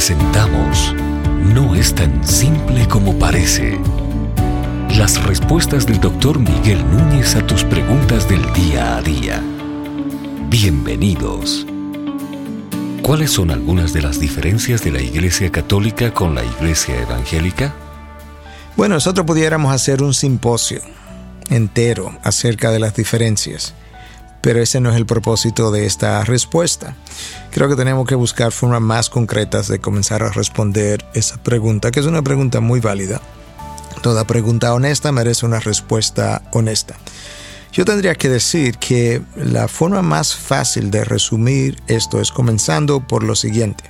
presentamos No es tan simple como parece. Las respuestas del doctor Miguel Núñez a tus preguntas del día a día. Bienvenidos. ¿Cuáles son algunas de las diferencias de la Iglesia Católica con la Iglesia Evangélica? Bueno, nosotros pudiéramos hacer un simposio entero acerca de las diferencias pero ese no es el propósito de esta respuesta. Creo que tenemos que buscar formas más concretas de comenzar a responder esa pregunta, que es una pregunta muy válida. Toda pregunta honesta merece una respuesta honesta. Yo tendría que decir que la forma más fácil de resumir esto es comenzando por lo siguiente.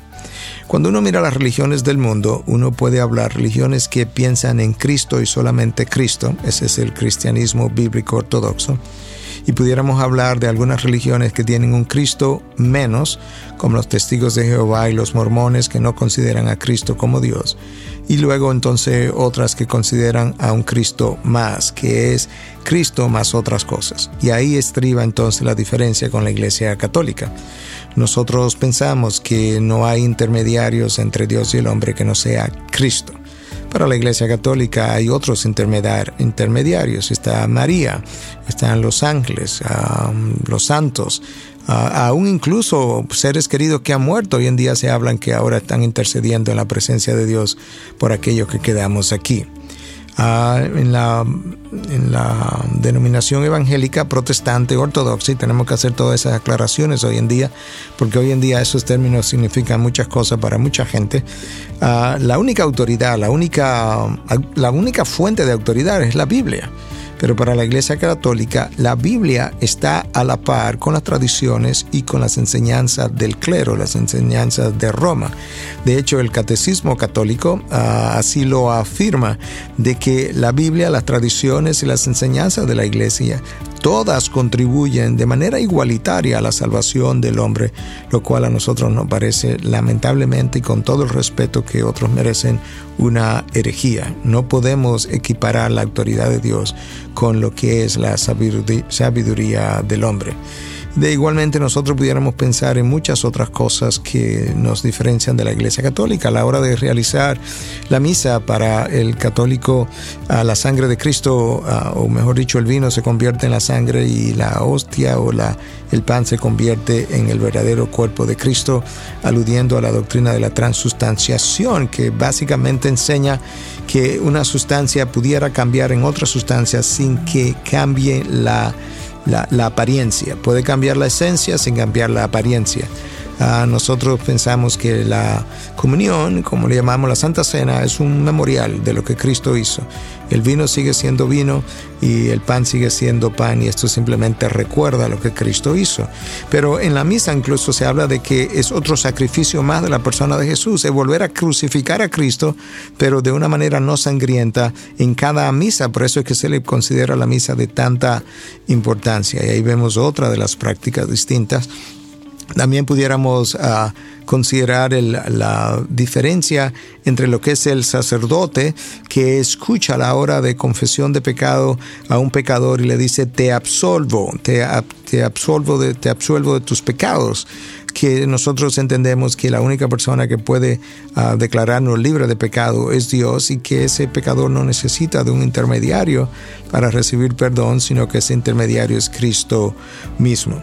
Cuando uno mira las religiones del mundo, uno puede hablar religiones que piensan en Cristo y solamente Cristo, ese es el cristianismo bíblico ortodoxo, y pudiéramos hablar de algunas religiones que tienen un Cristo menos, como los testigos de Jehová y los mormones que no consideran a Cristo como Dios, y luego entonces otras que consideran a un Cristo más, que es Cristo más otras cosas. Y ahí estriba entonces la diferencia con la Iglesia Católica. Nosotros pensamos que no hay intermediarios entre Dios y el hombre que no sea Cristo. Para la Iglesia Católica hay otros intermediarios. Está María, están los ángeles, los santos, aún incluso seres queridos que han muerto. Hoy en día se hablan que ahora están intercediendo en la presencia de Dios por aquellos que quedamos aquí. Ah, en, la, en la denominación evangélica protestante ortodoxa y tenemos que hacer todas esas aclaraciones hoy en día porque hoy en día esos términos significan muchas cosas para mucha gente. Ah, la única autoridad la única la única fuente de autoridad es la Biblia pero para la Iglesia Católica, la Biblia está a la par con las tradiciones y con las enseñanzas del clero, las enseñanzas de Roma. De hecho, el Catecismo Católico ah, así lo afirma, de que la Biblia, las tradiciones y las enseñanzas de la Iglesia todas contribuyen de manera igualitaria a la salvación del hombre, lo cual a nosotros nos parece lamentablemente y con todo el respeto que otros merecen una herejía. No podemos equiparar la autoridad de Dios con lo que es la sabiduría del hombre. De igualmente nosotros pudiéramos pensar en muchas otras cosas que nos diferencian de la Iglesia Católica. A la hora de realizar la misa para el católico, la sangre de Cristo, o mejor dicho, el vino se convierte en la sangre y la hostia o la, el pan se convierte en el verdadero cuerpo de Cristo, aludiendo a la doctrina de la transustanciación, que básicamente enseña que una sustancia pudiera cambiar en otra sustancia sin que cambie la la, apariencia. Puede cambiar la esencia sin cambiar la apariencia. Ah, nosotros pensamos que la comunión, como le llamamos la Santa Cena, es un memorial de lo que Cristo hizo. El vino sigue siendo vino y el pan sigue siendo pan y esto simplemente recuerda lo que Cristo hizo. Pero en la misa incluso se habla de que es otro sacrificio más de la persona de Jesús, es volver a crucificar a Cristo, pero de una manera no sangrienta en cada misa. Por eso es que se le considera la misa de tanta importancia. Y ahí vemos otra de las prácticas distintas también pudiéramos ah, considerar la diferencia entre lo que es el sacerdote que escucha a la hora de confesión de pecado a un pecador y le dice te absolvo, te, te absolvo de, te absuelvo de tus pecados que nosotros entendemos que la única persona que puede ah, declararnos libre de pecado es Dios y que ese pecador no necesita de un intermediario para recibir perdón, sino que ese intermediario es Cristo mismo.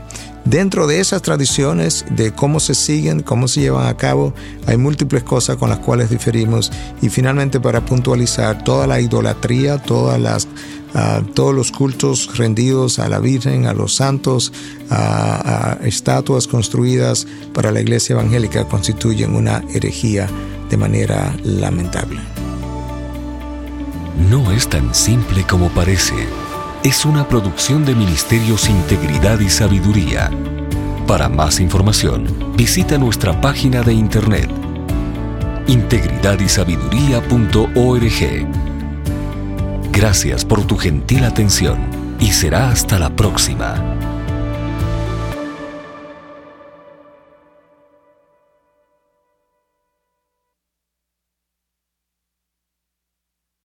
Dentro de esas tradiciones, de cómo se siguen, cómo se llevan a cabo, hay múltiples cosas con las cuales diferimos. Y finalmente, para puntualizar, toda la idolatría, ah, todos los cultos rendidos a la Virgen, a los santos, a estatuas construidas para la Iglesia Evangélica constituyen una herejía de manera lamentable. No es tan simple como parece es una producción de Ministerios Integridad y Sabiduría. Para más información, visita nuestra página de internet integridadysabiduría.org. Gracias por tu gentil atención y será hasta la próxima.